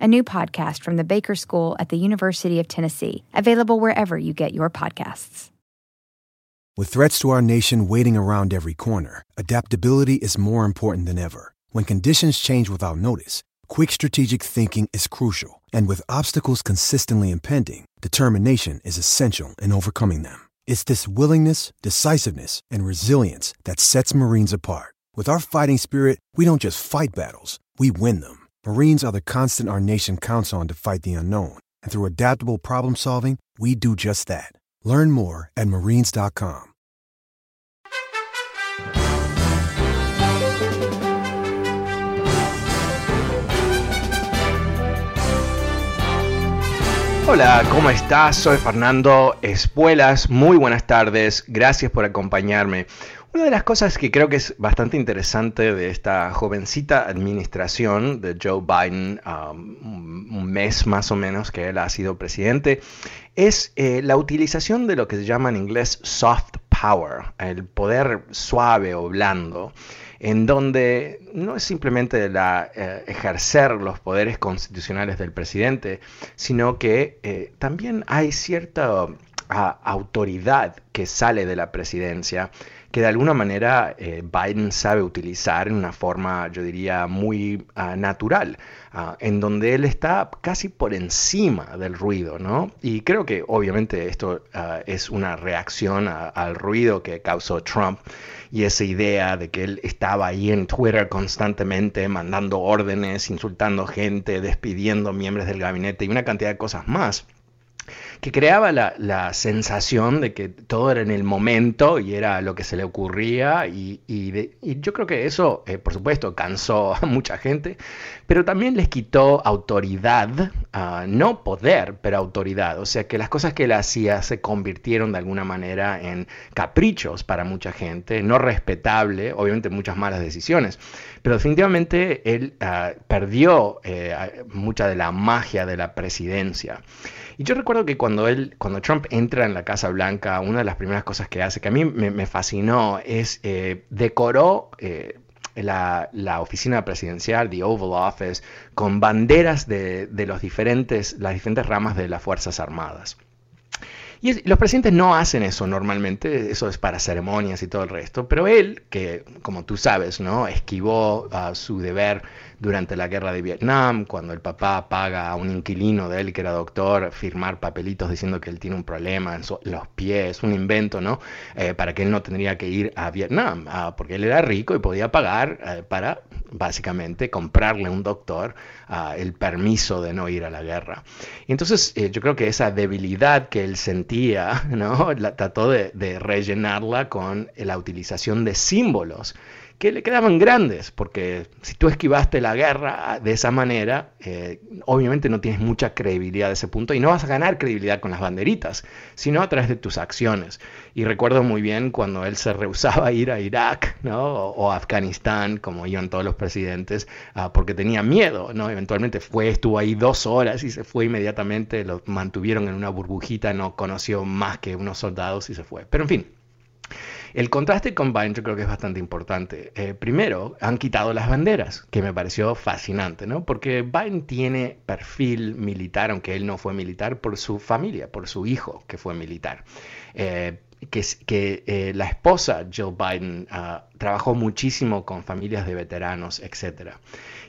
a new podcast from the Baker School at the University of Tennessee, available wherever you get your podcasts. With threats to our nation waiting around every corner, adaptability is more important than ever. When conditions change without notice, quick strategic thinking is crucial, and with obstacles consistently impending, determination is essential in overcoming them. It's this willingness, decisiveness, and resilience that sets Marines apart. With our fighting spirit, we don't just fight battles, we win them. Marines are the constant our nation counts on to fight the unknown. And through adaptable problem solving, we do just that. Learn more at marines.com. Hola, ¿cómo estás? Soy Fernando Espuelas. Muy buenas tardes. Gracias por acompañarme. Una de las cosas que creo que es bastante interesante de esta jovencita administración de Joe Biden, um, un mes más o menos que él ha sido presidente, es eh, la utilización de lo que se llama en inglés soft power, el poder suave o blando, en donde no es simplemente la, eh, ejercer los poderes constitucionales del presidente, sino que eh, también hay cierta ah, autoridad que sale de la presidencia que de alguna manera eh, Biden sabe utilizar en una forma, yo diría, muy ah, natural, ah, en donde él está casi por encima del ruido, ¿no? Y creo que obviamente esto ah, es una reacción al ruido que causó Trump y esa idea de que él estaba ahí en Twitter constantemente mandando órdenes, insultando gente, despidiendo miembros del gabinete y una cantidad de cosas más que creaba la, sensación de que todo era en el momento y era lo que se le ocurría y, yo creo que eso, eh, por supuesto, cansó a mucha gente, pero también les quitó autoridad, ah, no poder, pero autoridad, o sea que las cosas que él hacía se convirtieron de alguna manera en caprichos para mucha gente, no respetable, obviamente muchas malas decisiones, pero definitivamente él ah, perdió eh, mucha de la magia de la presidencia. Y yo recuerdo que cuando él, cuando Trump entra en la Casa Blanca, una de las primeras cosas que hace, que a mí me, fascinó, es eh, decoró eh, la, oficina presidencial, the Oval Office, con banderas de, los diferentes, las diferentes ramas de las Fuerzas Armadas. Y los presidentes no hacen eso normalmente, eso es para ceremonias y todo el resto, pero él, que como tú sabes, ¿no? esquivó a su deber durante la guerra de Vietnam, cuando el papá paga a un inquilino de él que era doctor firmar papelitos diciendo que él tiene un problema en los pies, un invento, ¿no? Eh, para que él no tendría que ir a Vietnam, ah, porque él era rico y podía pagar eh, para básicamente comprarle a un doctor ah, el permiso de no ir a la guerra. Y entonces eh, yo creo que esa debilidad que él sentía, ¿no? La, trató de, de rellenarla con la utilización de símbolos que le quedaban grandes, porque si tú esquivaste la guerra de esa manera, eh, obviamente no tienes mucha credibilidad a ese punto y no vas a ganar credibilidad con las banderitas, sino a través de tus acciones. Y recuerdo muy bien cuando él se rehusaba a ir a Irak ¿no? o, a Afganistán, como iban todos los presidentes, ah, porque tenía miedo, ¿no? Eventualmente fue, estuvo ahí dos horas y se fue inmediatamente, lo mantuvieron en una burbujita, no conoció más que unos soldados y se fue. Pero en fin, el contraste con Biden yo creo que es bastante importante. Eh, primero, han quitado las banderas, que me pareció fascinante, ¿no? Porque Biden tiene perfil militar, aunque él no fue militar, por su familia, por su hijo que fue militar. Eh, que, eh, la esposa Jill Biden ah, trabajó muchísimo con familias de veteranos, etc.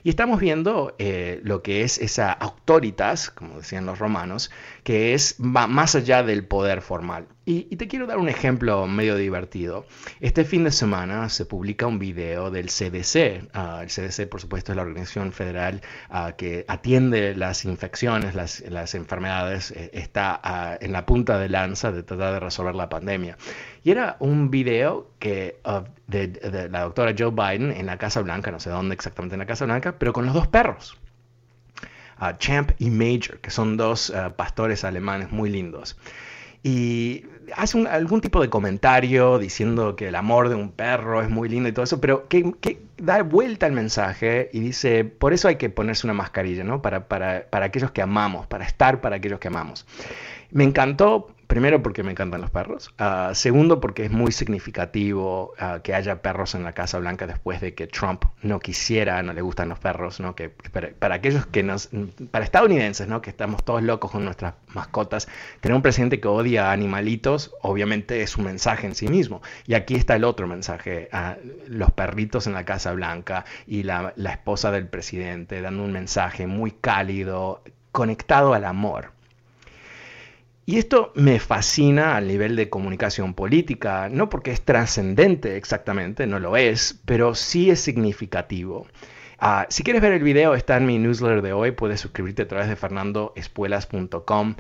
Y estamos viendo lo que es esa autoritas, como decían los romanos, que es más allá del poder formal. Y, te quiero dar un ejemplo medio divertido. Este fin de semana se publica un video del CDC. Ah, el CDC, por supuesto, es la organización federal ah, que atiende las infecciones, las, enfermedades, eh, está ah, en la punta de lanza de tratar de resolver la pandemia. Y era un video que, de, la doctora Joe Biden en la Casa Blanca, no sé dónde exactamente en la Casa Blanca, pero con los dos perros. Champ y Major, que son dos pastores alemanes muy lindos. Y hace algún tipo de comentario diciendo que el amor de un perro es muy lindo y todo eso, pero que, da vuelta el mensaje y dice, por eso hay que ponerse una mascarilla, ¿no? Para, para, para aquellos que amamos, para estar para aquellos que amamos. Me encantó Primero porque me encantan los perros. Ah, segundo porque es muy significativo ah, que haya perros en la Casa Blanca después de que Trump no quisiera, no le gustan los perros, ¿no? Que para, aquellos que nos, para estadounidenses, ¿no? Que estamos todos locos con nuestras mascotas, tener un presidente que odia a animalitos, obviamente es un mensaje en sí mismo. Y aquí está el otro mensaje, a los perritos en la Casa Blanca y la esposa del presidente dando un mensaje muy cálido, conectado al amor. Y esto me fascina al nivel de comunicación política, no porque es trascendente exactamente, no lo es, pero sí es significativo. Ah, si quieres ver el video, está en mi newsletter de hoy. Puedes suscribirte a través de fernandoespuelas.com.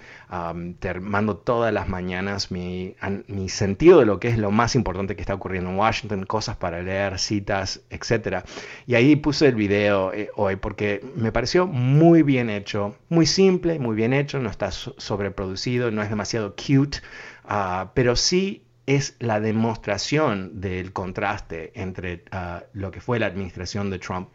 te mando todas las mañanas mi, mi, sentido de lo que es lo más importante que está ocurriendo en Washington, cosas para leer, citas, etc. Y ahí puse el video eh, hoy porque me pareció muy bien hecho, muy simple, muy bien hecho, no está sobreproducido, no es demasiado cute, ah, pero sí es la demostración del contraste entre ah, lo que fue la administración de Trump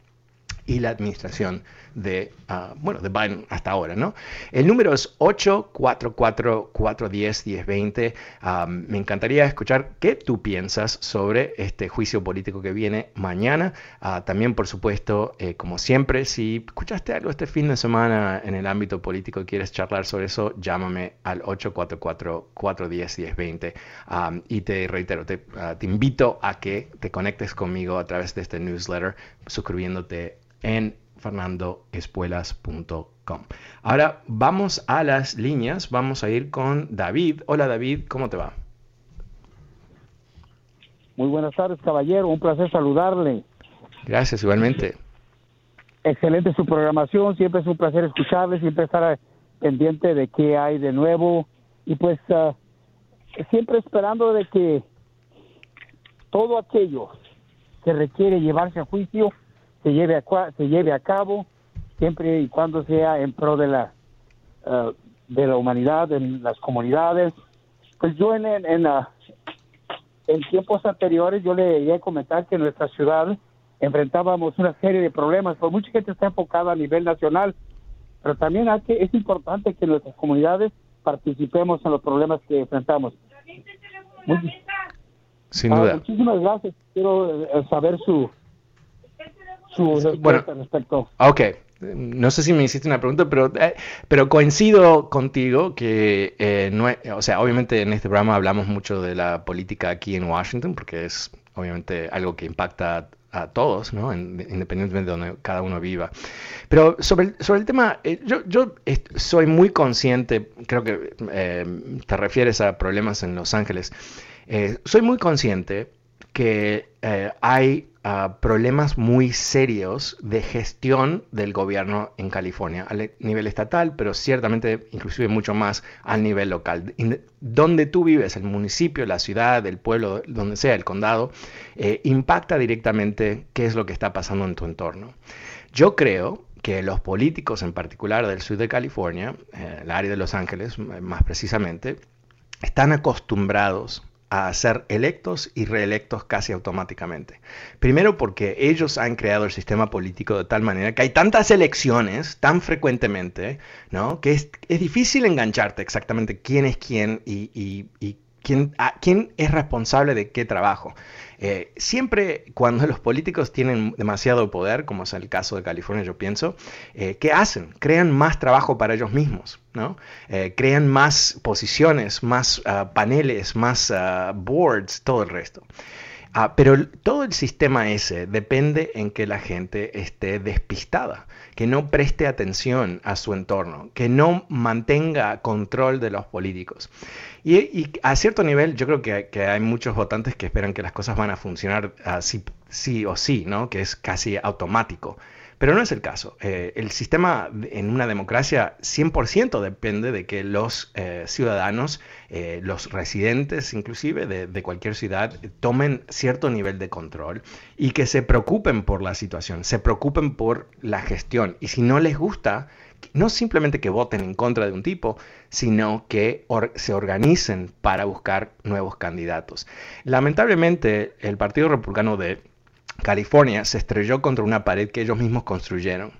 y la administración de, ah, bueno, de Biden hasta ahora, ¿no? El número es 844-410-1020. Ah, me encantaría escuchar qué tú piensas sobre este juicio político que viene mañana. Ah, también, por supuesto, eh, como siempre, si escuchaste algo este fin de semana en el ámbito político y quieres charlar sobre eso, llámame al 844-410-1020. y te reitero, te, te invito a que te conectes conmigo a través de este newsletter suscribiéndote en fernandoespuelas.com. Ahora vamos a las líneas, vamos a ir con David. Hola David, ¿cómo te va? Muy buenas tardes, caballero, un placer saludarle. Gracias, igualmente. Excelente su programación, siempre es un placer escucharle, siempre estar pendiente de qué hay de nuevo y pues ah, siempre esperando de que todo aquello que requiere llevarse a juicio se lleve a, se lleve a cabo siempre y cuando sea en pro de la eh, de la humanidad en las comunidades. Pues yo en en, en tiempos anteriores yo le iba a comentar que en nuestra ciudad enfrentábamos una serie de problemas pues mucha gente está enfocada a nivel nacional pero también hay que, es importante que nuestras comunidades participemos en los problemas que enfrentamos. Sin duda. Ah, muchísimas gracias. Quiero eh, saber su bueno, respecto. Ok, no sé si me hiciste una pregunta, pero, eh, pero coincido contigo que, eh, no o sea, obviamente en este programa hablamos mucho de la política aquí en Washington, porque es obviamente algo que impacta a todos, ¿no? independientemente de donde cada uno viva. Pero sobre, sobre el tema, eh, yo, yo soy muy consciente, creo que te refieres a problemas en Los Ángeles, soy muy consciente que hay problemas muy serios de gestión del gobierno en California, a nivel estatal, pero ciertamente inclusive mucho más al nivel local. Donde tú vives, el municipio, la ciudad, el pueblo, donde sea, el condado, eh, impacta directamente qué es lo que está pasando en tu entorno. Yo creo que los políticos en particular del sur de California, eh, el área de Los Ángeles más precisamente, están acostumbrados a ser electos y reelectos casi automáticamente. Primero porque ellos han creado el sistema político de tal manera que hay tantas elecciones tan frecuentemente, ¿no? Que es, difícil engancharte exactamente quién es quién y, quién, quién es responsable de qué trabajo. Eh, siempre cuando los políticos tienen demasiado poder, como es el caso de California, yo pienso, eh, ¿qué hacen? Crean más trabajo para ellos mismos, ¿no? Eh, crean más posiciones, más ah, paneles, más ah, boards, todo el resto. Ah, pero todo el sistema ese depende en que la gente esté despistada, que no preste atención a su entorno, que no mantenga control de los políticos. Y, a cierto nivel yo creo que, hay muchos votantes que esperan que las cosas van a funcionar así, sí o sí, ¿no? que es casi automático. Pero no es el caso. Eh, el sistema en una democracia 100% depende de que los eh, ciudadanos, eh, los residentes inclusive de, cualquier ciudad, tomen cierto nivel de control y que se preocupen por la situación, se preocupen por la gestión. Y si no les gusta, no simplemente que voten en contra de un tipo, sino que se organicen para buscar nuevos candidatos. Lamentablemente, el Partido Republicano de California se estrelló contra una pared que ellos mismos construyeron.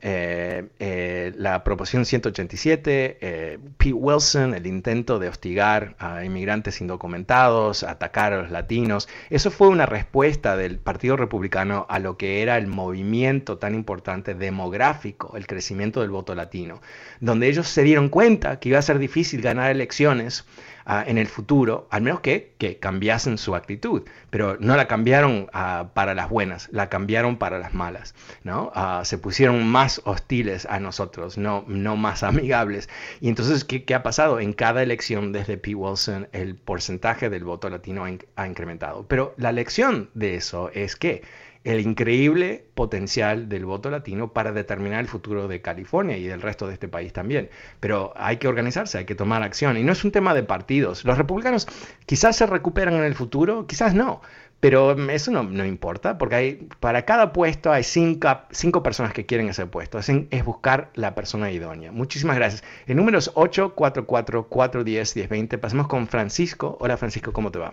Eh, eh, la proposición 187, eh, Pete Wilson, el intento de hostigar a inmigrantes indocumentados, atacar a los latinos, eso fue una respuesta del Partido Republicano a lo que era el movimiento tan importante demográfico, el crecimiento del voto latino, donde ellos se dieron cuenta que iba a ser difícil ganar elecciones En el futuro, al menos que, cambiasen su actitud, pero no la cambiaron ah, para las buenas, la cambiaron para las malas, ¿no? Ah, se pusieron más hostiles a nosotros, no, no más amigables. Y entonces, ¿qué, ¿qué, ha pasado? En cada elección desde P. Wilson, el porcentaje del voto latino ha incrementado. Pero la lección de eso es que el increíble potencial del voto latino para determinar el futuro de California y del resto de este país también. Pero hay que organizarse, hay que tomar acción. Y no es un tema de partidos. Los republicanos quizás se recuperan en el futuro, quizás no. Pero eso no, importa, porque hay, para cada puesto hay cinco, personas que quieren ese puesto. Es, es, buscar la persona idónea. Muchísimas gracias. El número es 844-410-1020. Pasemos con Francisco. Hola Francisco, ¿cómo te va?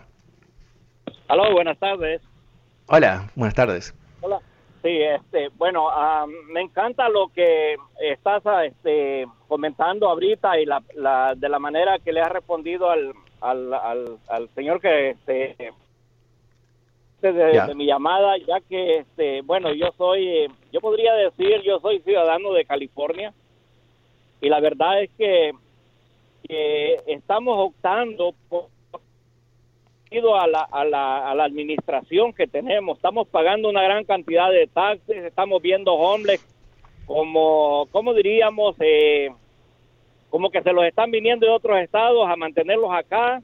Hola, buenas tardes. Hola, buenas tardes. Hola. Sí, este, bueno, me encanta lo que estás este, comentando ahorita y la, la, de la manera que le has respondido al, al, al, señor que este, de, mi llamada, ya que, este, bueno, yo soy, yo podría decir, yo soy ciudadano de California y la verdad es que, que estamos optando por a la, a, la, a la administración que tenemos. Estamos pagando una gran cantidad de taxes, estamos viendo homeless como, como diríamos, eh, como que se los están viniendo de otros estados a mantenerlos acá.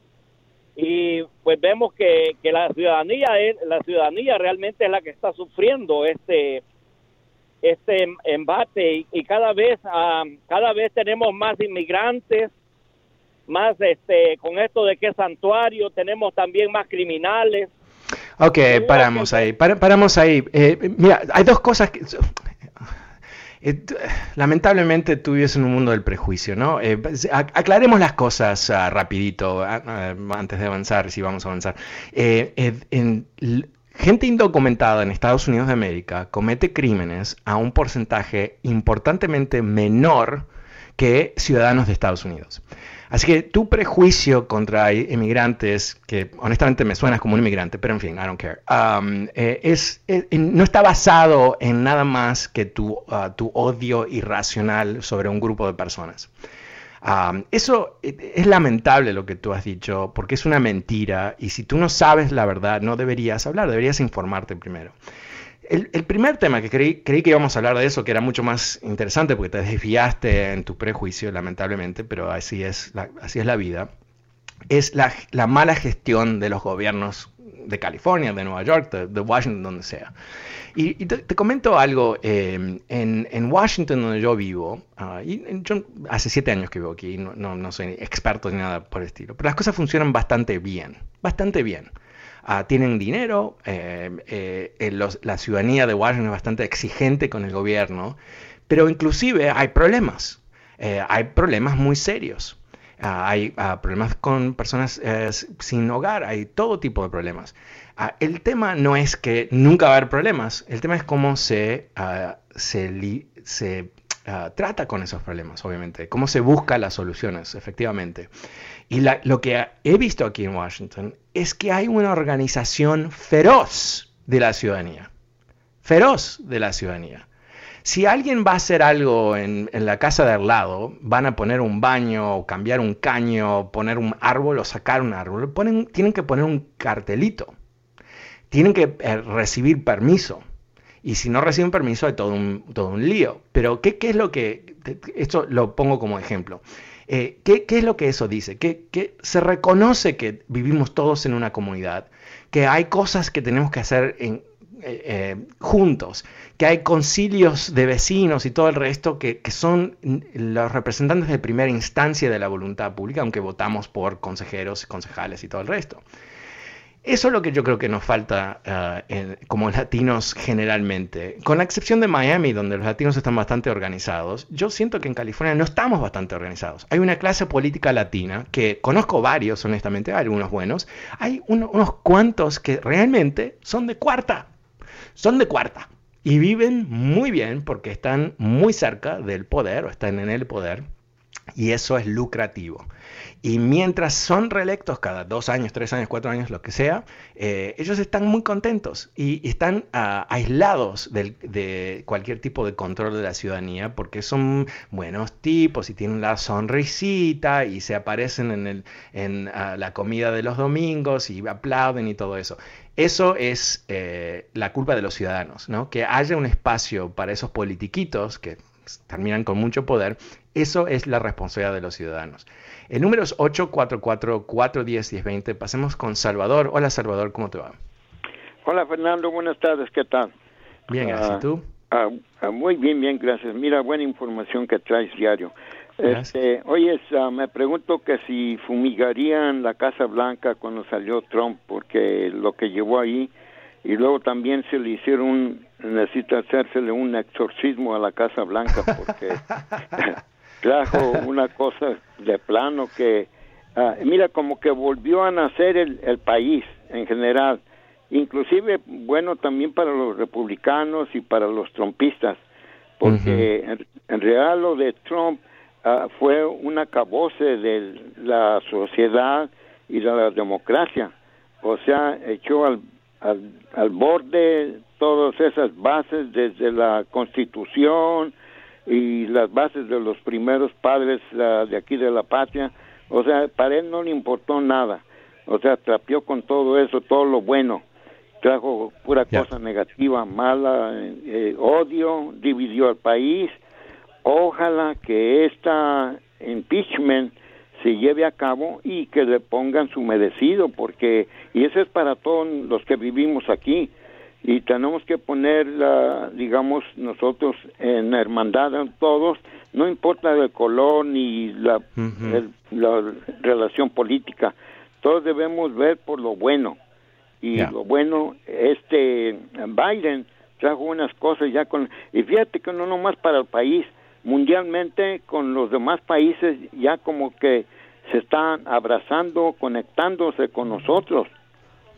Y pues vemos que, que la ciudadanía es, la ciudadanía realmente es la que está sufriendo este este embate. Y, cada vez ah, cada vez tenemos más inmigrantes más este con esto de que es santuario, tenemos también más criminales. Ok, paramos ahí, paramos ahí. Eh, mira, hay dos cosas que... Eh, lamentablemente tú vives en un mundo del prejuicio, ¿no? Eh, aclaremos las cosas uh, rapidito antes de avanzar, si vamos a avanzar. En, gente indocumentada en Estados Unidos de América comete crímenes a un porcentaje importantemente menor que ciudadanos de Estados Unidos. Así que tu prejuicio contra inmigrantes, que honestamente me suenas como un inmigrante, pero en fin, I don't care, um, eh, es, eh, no está basado en nada más que tu, uh, tu odio irracional sobre un grupo de personas. Um, eso eh, es lamentable lo que tú has dicho, porque es una mentira y si tú no sabes la verdad, no deberías hablar, deberías informarte primero. El, primer tema que creí, creí que íbamos a hablar de eso, que era mucho más interesante porque te desviaste en tu prejuicio, lamentablemente, pero así es la, así es la vida, es la, mala gestión de los gobiernos de California, de Nueva York, de, Washington, donde sea. Y, te, comento algo, eh, en, Washington, donde yo vivo, ah, y yo hace siete años que vivo aquí, no, no, no soy experto ni nada por el estilo, pero las cosas funcionan bastante bien, bastante bien. Ah, tienen dinero, eh, eh, la ciudadanía de Washington es bastante exigente con el gobierno, pero inclusive hay problemas, eh, hay problemas muy serios. Ah, hay ah, problemas con personas sin hogar, hay todo tipo de problemas. el tema no es que nunca va a haber problemas, el tema es cómo se, se trata con esos problemas, obviamente, cómo se busca las soluciones, efectivamente. Y lo que he visto aquí en Washington es que hay una organización feroz de la ciudadanía. Feroz de la ciudadanía. Si alguien va a hacer algo en, la casa de al lado, van a poner un baño, cambiar un caño, poner un árbol o sacar un árbol, tienen que poner un cartelito. Tienen que eh, recibir permiso. Y si no reciben permiso hay todo un, todo un lío. Pero ¿qué, ¿qué, es lo que... Esto lo pongo como ejemplo. Eh, ¿qué, es lo que eso dice? Que, se reconoce que vivimos todos en una comunidad, que hay cosas que tenemos que hacer eh, eh, juntos, que hay concilios de vecinos y todo el resto que, son los representantes de primera instancia de la voluntad pública, aunque votamos por consejeros, concejales y todo el resto. Eso es lo que yo creo que nos falta uh, como latinos generalmente. Con la excepción de Miami, donde los latinos están bastante organizados, yo siento que en California no estamos bastante organizados. Hay una clase política latina que conozco varios, honestamente, algunos buenos. Hay unos cuantos que realmente son de cuarta. Son de cuarta. Y viven muy bien porque están muy cerca del poder o están en el poder. Y eso es lucrativo. Y mientras son reelectos cada dos años, tres años, cuatro años, lo que sea, eh, ellos están muy contentos y, están ah, aislados de cualquier tipo de control de la ciudadanía porque son buenos tipos y tienen la sonrisita y se aparecen en, el, en ah, la comida de los domingos y aplauden y todo eso. Eso es eh, la culpa de los ciudadanos, ¿no? Que haya un espacio para esos politiquitos que terminan con mucho poder, eso es la responsabilidad de los ciudadanos. El número es 844-410-1020. Pasemos con Salvador. Hola Salvador, ¿cómo te va? Hola Fernando, buenas tardes, ¿qué tal? Bien, gracias. Ah, ¿Tú? Ah, ah, muy bien, bien, gracias. Mira, buena información que traes diario. Este, oye, me pregunto que si fumigarían la Casa Blanca cuando salió Trump, porque lo que llevó ahí, y luego también se le hicieron, necesita hacérsele un exorcismo a la Casa Blanca, porque trajo una cosa de plano que, ah, mira, como que volvió a nacer el, el país en general, inclusive, bueno, también para los republicanos y para los trumpistas, porque en, en, realidad lo de Trump uh, fue un acabose de la sociedad y de la democracia, o sea, echó al, al, al borde todas esas bases desde la constitución, y las bases de los primeros padres de aquí de la patria, o sea, para él no le importó nada, o sea, trapeó con todo eso, todo lo bueno, trajo pura cosa negativa, mala, eh, odio, dividió al país, ojalá que esta impeachment se lleve a cabo y que le pongan su merecido, porque, y eso es para todos los que vivimos aquí, y tenemos que poner, digamos, nosotros en hermandad todos, no importa el color ni la, la relación política, todos debemos ver por lo bueno. Y lo bueno, este Biden trajo unas cosas ya con... Y fíjate que no nomás para el país, mundialmente con los demás países ya como que se están abrazando, conectándose con nosotros.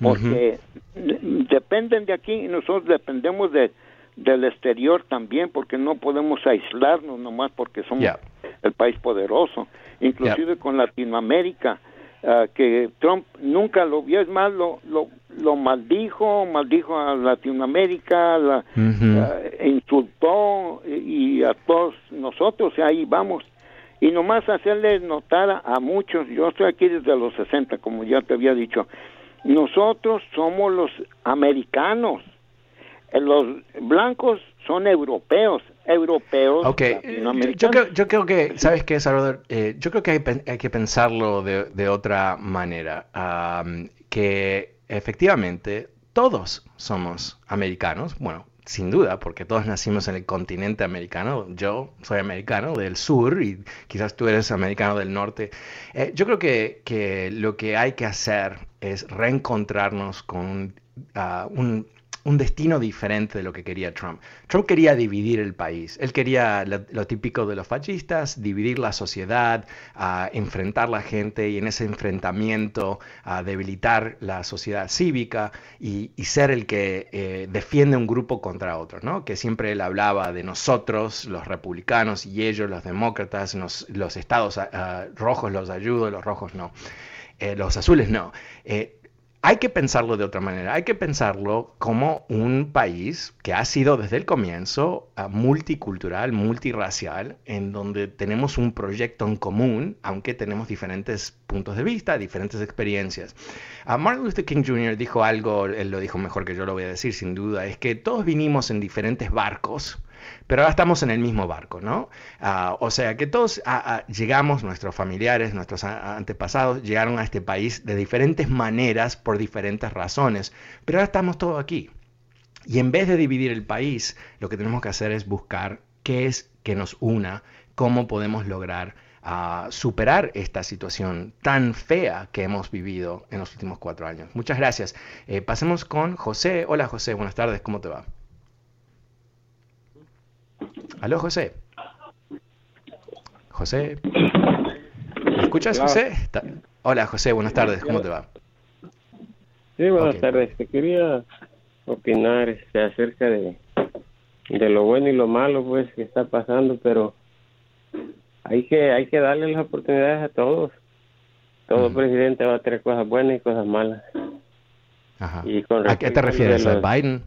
Porque dependen de aquí y nosotros dependemos de del exterior también porque no podemos aislarnos nomás porque somos el país poderoso. Inclusive con Latinoamérica ah, que Trump nunca lo vio. Es más lo lo, lo maldijo maldijo a Latinoamérica la, insultó y, a todos nosotros y ahí vamos y nomás hacerle notar a, a muchos yo estoy aquí desde los 60 como ya te había dicho nosotros somos los americanos. Eh, los blancos son europeos, europeos. Ok, yo creo, yo creo que, ¿sabes qué, Salvador? Eh, yo creo que hay, que pensarlo de, otra manera. que efectivamente todos somos americanos. Bueno, sin duda, porque todos nacimos en el continente americano. Yo soy americano del sur y quizás tú eres americano del norte. Eh, yo creo que, que, lo que hay que hacer es reencontrarnos con uh, un, un destino diferente de lo que quería Trump. Trump quería dividir el país. Él quería lo, típico de los fascistas, dividir la sociedad, enfrentar la gente y en ese enfrentamiento uh, debilitar la sociedad cívica y, ser el que eh, defiende un grupo contra otro, ¿no? Que siempre él hablaba de nosotros, los republicanos, y ellos, los demócratas, los estados rojos los ayudo, los rojos no. Eh, los azules no. Eh, hay que pensarlo de otra manera, hay que pensarlo como un país que ha sido desde el comienzo ah, multicultural, multirracial, en donde tenemos un proyecto en común, aunque tenemos diferentes puntos de vista, diferentes experiencias. Uh, Martin Luther King Jr. dijo algo, él lo dijo mejor que yo lo voy a decir sin duda, es que todos vinimos en diferentes barcos, pero ahora estamos en el mismo barco, ¿no? Ah, o sea que todos ah, ah, llegamos, nuestros familiares, nuestros antepasados llegaron a este país de diferentes maneras por diferentes razones, pero ahora estamos todos aquí. Y en vez de dividir el país, lo que tenemos que hacer es buscar qué es que nos una, cómo podemos lograr superar esta situación tan fea que hemos vivido en los últimos cuatro años. Muchas gracias. Eh, pasemos con José. Hola José, buenas tardes, ¿cómo te va? Aló José. José. ¿Me escuchas José? Hola José, buenas tardes, ¿cómo te va? Sí, buenas tardes. Te quería opinar este, acerca de, de lo bueno y lo malo pues que está pasando, pero hay que hay que darle las oportunidades a todos. Todo presidente va a tener cosas buenas y cosas malas. Ajá. ¿A qué te refieres? ¿A Biden?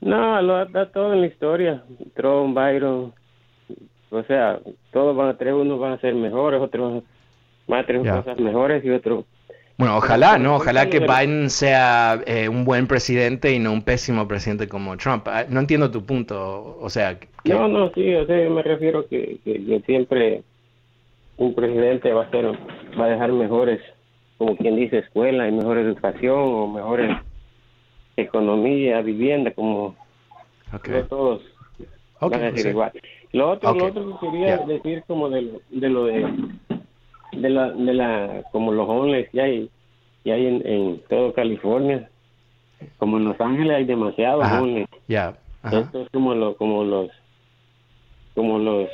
No, lo da todo en la historia. Trump, Biden. O sea, todos van a tener, unos van a ser mejores, otros van a tener cosas mejores y otros bueno, ojalá, ¿no? Ojalá que Biden sea eh, un buen presidente y no un pésimo presidente como Trump. Ah, no entiendo tu punto, o sea... No, no, sí, o sea, me refiero que, que, siempre un presidente va a ser, va a dejar mejores, como quien dice, escuela y mejor educación o mejores economía, vivienda, como no todos van a decir igual. Lo otro, lo otro que quería decir como de lo de, lo de de la, de la como los homeless que hay, que hay en, en todo California. Como en Los Ángeles hay demasiados homeless. Ya. Esto es como, lo, como los... Como los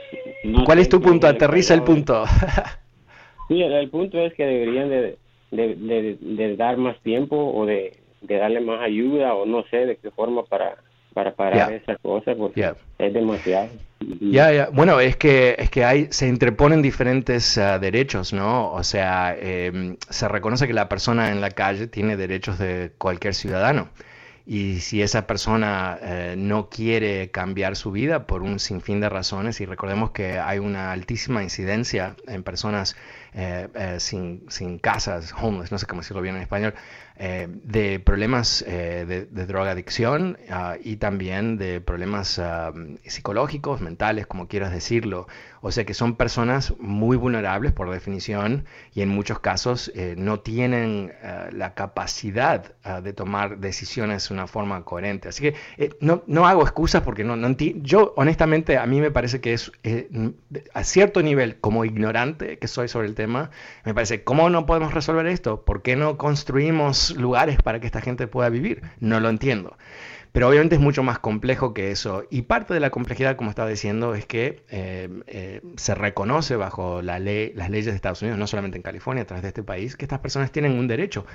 ¿Cuál es tu punto? Aterriza el punto. sí, el, punto es que deberían de, de, de, dar más tiempo o de, de darle más ayuda o no sé de qué forma para para parar esa cosa porque es demasiado. Ya, ya. Bueno, es que, es que hay, se interponen diferentes ah, derechos, ¿no? O sea, em, se reconoce que la persona en la calle tiene derechos de cualquier ciudadano. Y si esa persona eh, no quiere cambiar su vida por un sinfín de razones, y recordemos que hay una altísima incidencia en personas eh, eh, sin, sin casas, homeless, no sé cómo decirlo bien en español, eh, de problemas eh, de, de, drogadicción ah, y también de problemas ah, psicológicos, mentales, como quieras decirlo. O sea que son personas muy vulnerables por definición y en muchos casos eh, no tienen la capacidad de tomar decisiones de una forma coherente. Así que no, no, hago excusas porque no, no yo honestamente a mí me parece que es a cierto nivel como ignorante que soy sobre el tema, me parece, ¿cómo no podemos resolver esto? ¿Por qué no construimos lugares para que esta gente pueda vivir. No lo entiendo. Pero obviamente es mucho más complejo que eso. Y parte de la complejidad, como estaba diciendo, es que eh, eh, se reconoce bajo las leyes de Estados Unidos, no solamente en California, a través de este país, que estas personas tienen un derecho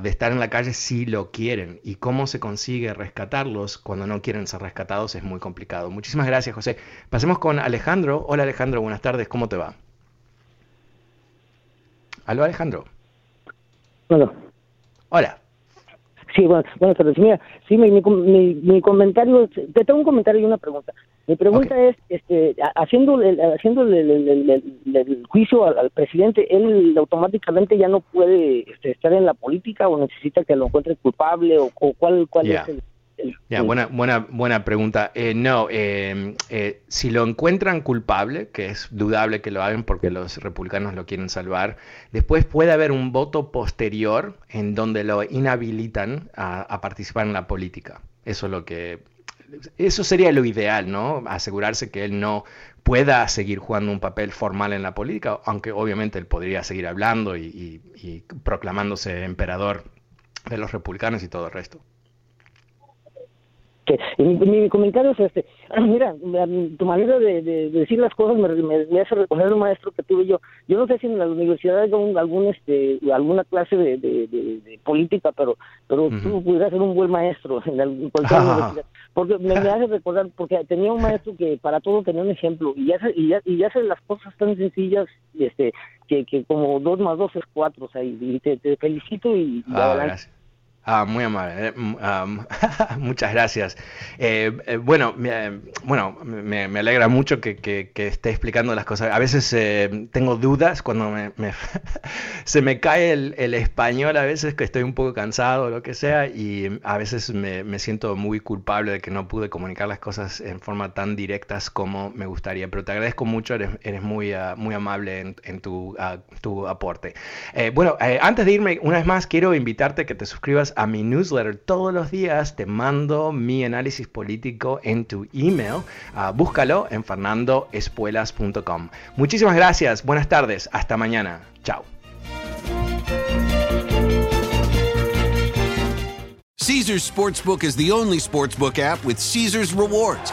de estar en la calle si lo quieren. Y cómo se consigue rescatarlos cuando no quieren ser rescatados es muy complicado. Muchísimas gracias, José. Pasemos con Alejandro. Hola, Alejandro. Buenas tardes. ¿Cómo te va? Aló, Alejandro. Hola. Hola. Sí, bueno, buenas tardes. Mira, sí, mi, mi, mi, comentario, te tengo un comentario y una pregunta. Mi pregunta es, este, haciendo, el, haciendo el, juicio al, presidente, él automáticamente ya no puede este, estar en la política o necesita que lo encuentre culpable o, cuál, cuál es el, ya, buena, buena, buena pregunta. Eh, no, eh, eh, si lo encuentran culpable, que es dudable que lo hagan porque los republicanos lo quieren salvar, después puede haber un voto posterior en donde lo inhabilitan a, participar en la política. Eso es lo que eso sería lo ideal, ¿no? Asegurarse que él no pueda seguir jugando un papel formal en la política, aunque obviamente él podría seguir hablando y, y proclamándose emperador de los republicanos y todo el resto mi, comentario es este, mira, tu manera de, decir las cosas me, hace recordar un maestro que tuve yo. Yo no sé si en la universidad hay algún, este, alguna clase de, política, pero pero tú pudieras ser un buen maestro en, cualquier universidad. Porque me, hace recordar, porque tenía un maestro que para todo tenía un ejemplo y ya y ya, y hace las cosas tan sencillas este que, que como dos más dos es cuatro, o sea, y, te, felicito y, ah, Ah, muy amable. Eh, muchas gracias. Eh, eh, bueno, bueno me, alegra mucho que, esté explicando las cosas. A veces tengo dudas cuando me, se me cae el, español, a veces que estoy un poco cansado o lo que sea, y a veces me, siento muy culpable de que no pude comunicar las cosas en forma tan directas como me gustaría. Pero te agradezco mucho, eres, muy, ah, muy amable en, tu, ah, tu, aporte. bueno, antes de irme, una vez más, quiero invitarte a que te suscribas a mi newsletter todos los días, te mando mi análisis político en tu email. Ah, búscalo en fernandoespuelas.com. Muchísimas gracias, buenas tardes, hasta mañana. Chao. Caesar's Sportsbook is the only sportsbook app with Caesar's rewards.